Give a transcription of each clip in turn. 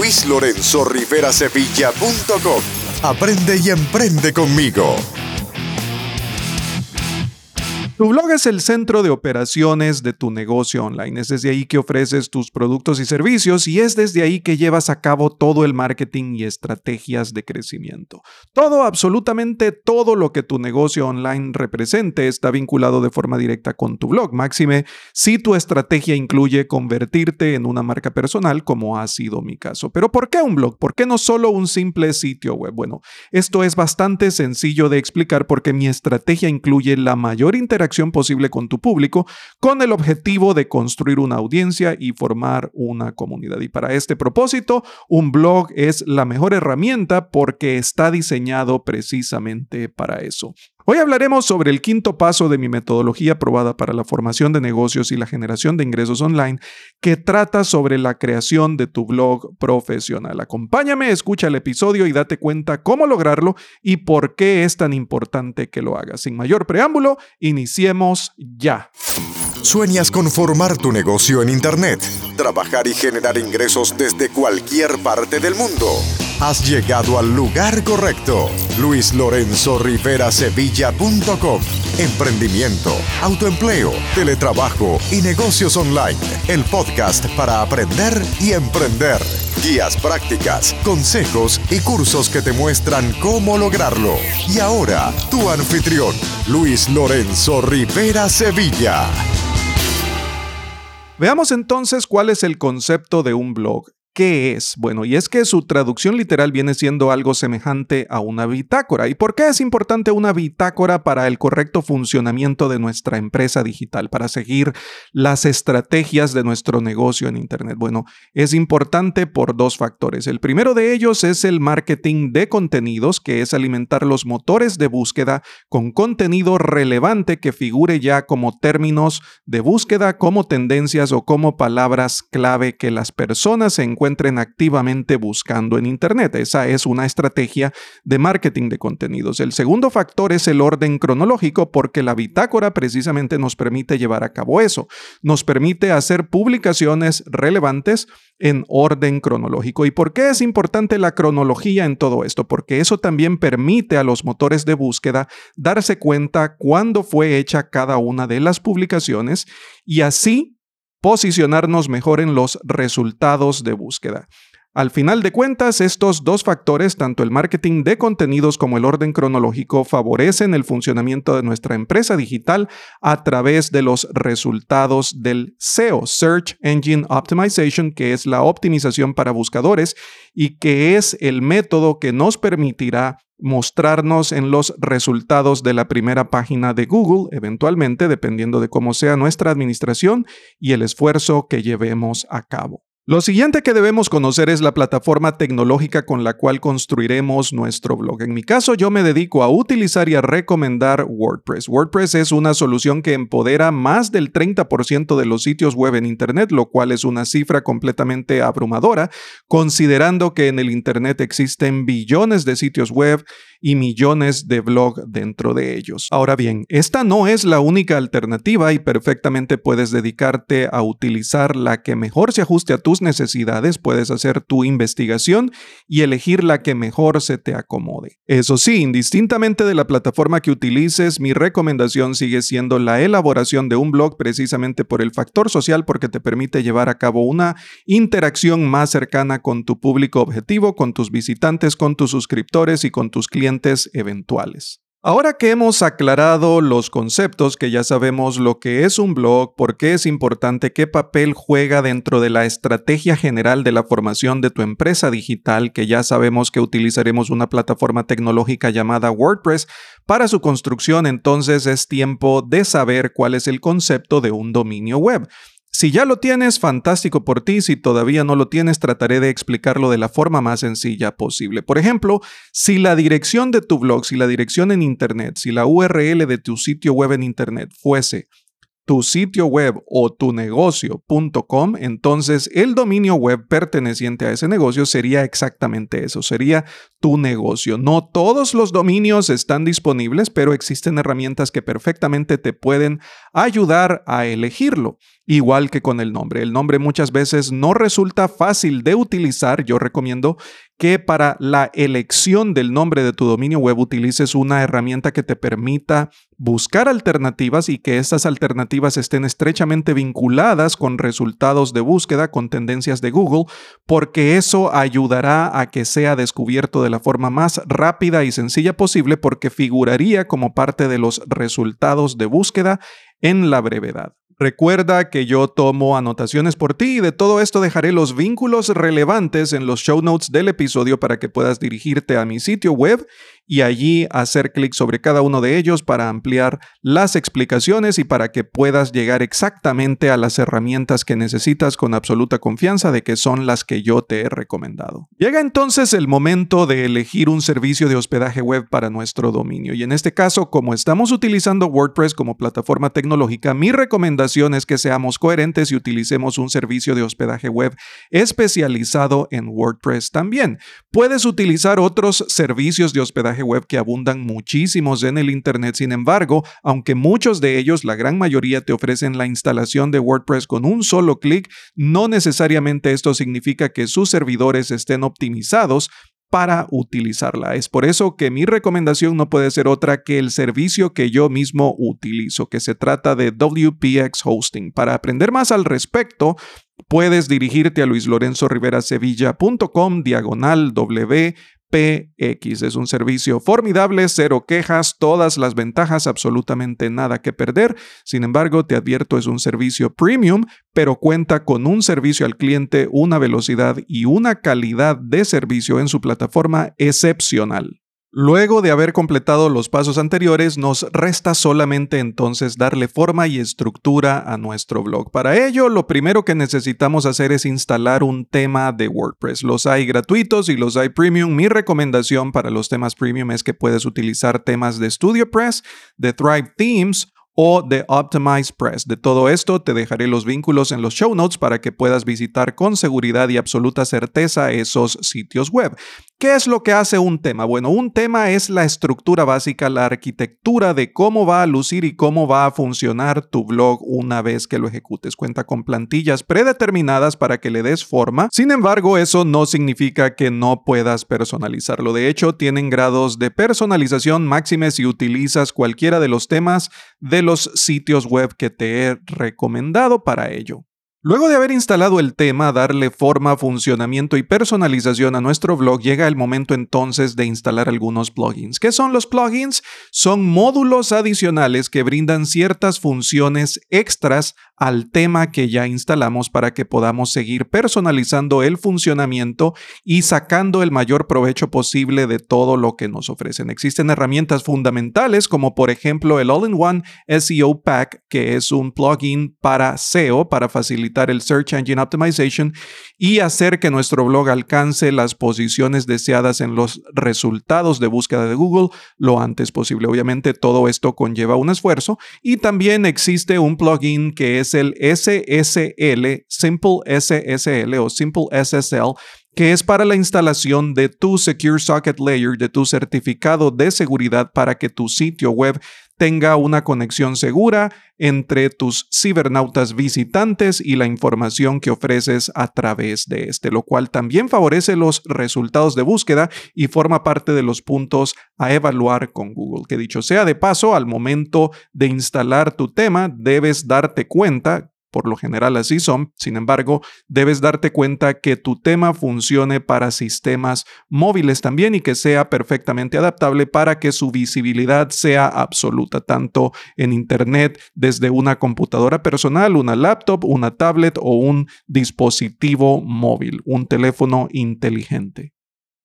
luislorenzorriverasevilla.com. Aprende y emprende conmigo. Tu blog es el centro de operaciones de tu negocio online. Es desde ahí que ofreces tus productos y servicios y es desde ahí que llevas a cabo todo el marketing y estrategias de crecimiento. Todo, absolutamente todo lo que tu negocio online represente está vinculado de forma directa con tu blog. Máxime, si tu estrategia incluye convertirte en una marca personal, como ha sido mi caso. Pero ¿por qué un blog? ¿Por qué no solo un simple sitio web? Bueno, esto es bastante sencillo de explicar porque mi estrategia incluye la mayor interacción posible con tu público con el objetivo de construir una audiencia y formar una comunidad. Y para este propósito, un blog es la mejor herramienta porque está diseñado precisamente para eso. Hoy hablaremos sobre el quinto paso de mi metodología probada para la formación de negocios y la generación de ingresos online, que trata sobre la creación de tu blog profesional. Acompáñame, escucha el episodio y date cuenta cómo lograrlo y por qué es tan importante que lo hagas. Sin mayor preámbulo, iniciemos ya. ¿Sueñas con formar tu negocio en Internet? Trabajar y generar ingresos desde cualquier parte del mundo. Has llegado al lugar correcto. LuisLorenzoRiveraSevilla.com Emprendimiento, autoempleo, teletrabajo y negocios online. El podcast para aprender y emprender. Guías prácticas, consejos y cursos que te muestran cómo lograrlo. Y ahora, tu anfitrión, Luis Lorenzo Rivera Sevilla. Veamos entonces cuál es el concepto de un blog. ¿Qué es? Bueno, y es que su traducción literal viene siendo algo semejante a una bitácora. ¿Y por qué es importante una bitácora para el correcto funcionamiento de nuestra empresa digital, para seguir las estrategias de nuestro negocio en Internet? Bueno, es importante por dos factores. El primero de ellos es el marketing de contenidos, que es alimentar los motores de búsqueda con contenido relevante que figure ya como términos de búsqueda, como tendencias o como palabras clave que las personas encuentren encuentren activamente buscando en Internet. Esa es una estrategia de marketing de contenidos. El segundo factor es el orden cronológico porque la bitácora precisamente nos permite llevar a cabo eso. Nos permite hacer publicaciones relevantes en orden cronológico. ¿Y por qué es importante la cronología en todo esto? Porque eso también permite a los motores de búsqueda darse cuenta cuándo fue hecha cada una de las publicaciones y así posicionarnos mejor en los resultados de búsqueda. Al final de cuentas, estos dos factores, tanto el marketing de contenidos como el orden cronológico, favorecen el funcionamiento de nuestra empresa digital a través de los resultados del SEO, Search Engine Optimization, que es la optimización para buscadores y que es el método que nos permitirá mostrarnos en los resultados de la primera página de Google, eventualmente, dependiendo de cómo sea nuestra administración y el esfuerzo que llevemos a cabo. Lo siguiente que debemos conocer es la plataforma tecnológica con la cual construiremos nuestro blog. En mi caso, yo me dedico a utilizar y a recomendar WordPress. WordPress es una solución que empodera más del 30% de los sitios web en Internet, lo cual es una cifra completamente abrumadora, considerando que en el Internet existen billones de sitios web y millones de blogs dentro de ellos. Ahora bien, esta no es la única alternativa y perfectamente puedes dedicarte a utilizar la que mejor se ajuste a tus necesidades, puedes hacer tu investigación y elegir la que mejor se te acomode. Eso sí, indistintamente de la plataforma que utilices, mi recomendación sigue siendo la elaboración de un blog precisamente por el factor social porque te permite llevar a cabo una interacción más cercana con tu público objetivo, con tus visitantes, con tus suscriptores y con tus clientes eventuales. Ahora que hemos aclarado los conceptos, que ya sabemos lo que es un blog, por qué es importante, qué papel juega dentro de la estrategia general de la formación de tu empresa digital, que ya sabemos que utilizaremos una plataforma tecnológica llamada WordPress para su construcción, entonces es tiempo de saber cuál es el concepto de un dominio web. Si ya lo tienes, fantástico por ti. Si todavía no lo tienes, trataré de explicarlo de la forma más sencilla posible. Por ejemplo, si la dirección de tu blog, si la dirección en Internet, si la URL de tu sitio web en Internet fuese tu sitio web o tu negocio.com, entonces el dominio web perteneciente a ese negocio sería exactamente eso, sería tu negocio. No todos los dominios están disponibles, pero existen herramientas que perfectamente te pueden ayudar a elegirlo. Igual que con el nombre. El nombre muchas veces no resulta fácil de utilizar. Yo recomiendo que para la elección del nombre de tu dominio web utilices una herramienta que te permita buscar alternativas y que estas alternativas estén estrechamente vinculadas con resultados de búsqueda, con tendencias de Google, porque eso ayudará a que sea descubierto de la forma más rápida y sencilla posible porque figuraría como parte de los resultados de búsqueda en la brevedad. Recuerda que yo tomo anotaciones por ti y de todo esto dejaré los vínculos relevantes en los show notes del episodio para que puedas dirigirte a mi sitio web y allí hacer clic sobre cada uno de ellos para ampliar las explicaciones y para que puedas llegar exactamente a las herramientas que necesitas con absoluta confianza de que son las que yo te he recomendado. Llega entonces el momento de elegir un servicio de hospedaje web para nuestro dominio y en este caso, como estamos utilizando WordPress como plataforma tecnológica, mi recomendación es que seamos coherentes y utilicemos un servicio de hospedaje web especializado en WordPress también. Puedes utilizar otros servicios de hospedaje web que abundan muchísimos en el Internet. Sin embargo, aunque muchos de ellos, la gran mayoría, te ofrecen la instalación de WordPress con un solo clic, no necesariamente esto significa que sus servidores estén optimizados para utilizarla. Es por eso que mi recomendación no puede ser otra que el servicio que yo mismo utilizo, que se trata de WPX Hosting. Para aprender más al respecto, puedes dirigirte a luislorenzorriverasevilla.com diagonal W PX. Es un servicio formidable, cero quejas, todas las ventajas, absolutamente nada que perder. Sin embargo, te advierto, es un servicio premium, pero cuenta con un servicio al cliente, una velocidad y una calidad de servicio en su plataforma excepcional. Luego de haber completado los pasos anteriores, nos resta solamente entonces darle forma y estructura a nuestro blog. Para ello, lo primero que necesitamos hacer es instalar un tema de WordPress. Los hay gratuitos y los hay premium. Mi recomendación para los temas premium es que puedes utilizar temas de StudioPress, de Thrive Themes o de Optimize Press. De todo esto te dejaré los vínculos en los show notes para que puedas visitar con seguridad y absoluta certeza esos sitios web. ¿Qué es lo que hace un tema? Bueno, un tema es la estructura básica, la arquitectura de cómo va a lucir y cómo va a funcionar tu blog una vez que lo ejecutes. Cuenta con plantillas predeterminadas para que le des forma. Sin embargo, eso no significa que no puedas personalizarlo. De hecho, tienen grados de personalización máximes si utilizas cualquiera de los temas de los sitios web que te he recomendado para ello. Luego de haber instalado el tema, darle forma, funcionamiento y personalización a nuestro blog, llega el momento entonces de instalar algunos plugins. ¿Qué son los plugins? Son módulos adicionales que brindan ciertas funciones extras al tema que ya instalamos para que podamos seguir personalizando el funcionamiento y sacando el mayor provecho posible de todo lo que nos ofrecen. Existen herramientas fundamentales como por ejemplo el All-in-One SEO Pack, que es un plugin para SEO, para facilitar el Search Engine Optimization y hacer que nuestro blog alcance las posiciones deseadas en los resultados de búsqueda de Google lo antes posible. Obviamente todo esto conlleva un esfuerzo y también existe un plugin que es el SSL, Simple SSL o Simple SSL, que es para la instalación de tu Secure Socket Layer, de tu certificado de seguridad para que tu sitio web tenga una conexión segura entre tus cibernautas visitantes y la información que ofreces a través de este, lo cual también favorece los resultados de búsqueda y forma parte de los puntos a evaluar con Google. Que dicho sea de paso, al momento de instalar tu tema, debes darte cuenta por lo general así son, sin embargo, debes darte cuenta que tu tema funcione para sistemas móviles también y que sea perfectamente adaptable para que su visibilidad sea absoluta, tanto en Internet desde una computadora personal, una laptop, una tablet o un dispositivo móvil, un teléfono inteligente.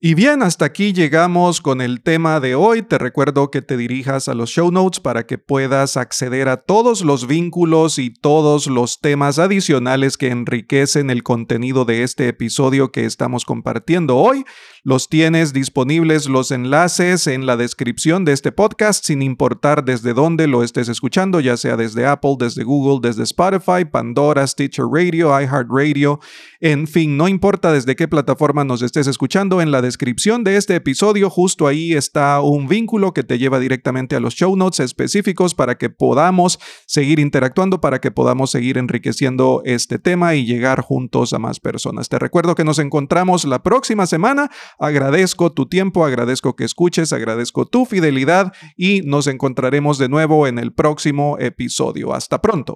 Y bien, hasta aquí llegamos con el tema de hoy. Te recuerdo que te dirijas a los show notes para que puedas acceder a todos los vínculos y todos los temas adicionales que enriquecen el contenido de este episodio que estamos compartiendo hoy. Los tienes disponibles los enlaces en la descripción de este podcast sin importar desde dónde lo estés escuchando, ya sea desde Apple, desde Google, desde Spotify, Pandora, Stitcher Radio, iHeartRadio, en fin, no importa desde qué plataforma nos estés escuchando, en la descripción descripción de este episodio, justo ahí está un vínculo que te lleva directamente a los show notes específicos para que podamos seguir interactuando, para que podamos seguir enriqueciendo este tema y llegar juntos a más personas. Te recuerdo que nos encontramos la próxima semana. Agradezco tu tiempo, agradezco que escuches, agradezco tu fidelidad y nos encontraremos de nuevo en el próximo episodio. Hasta pronto.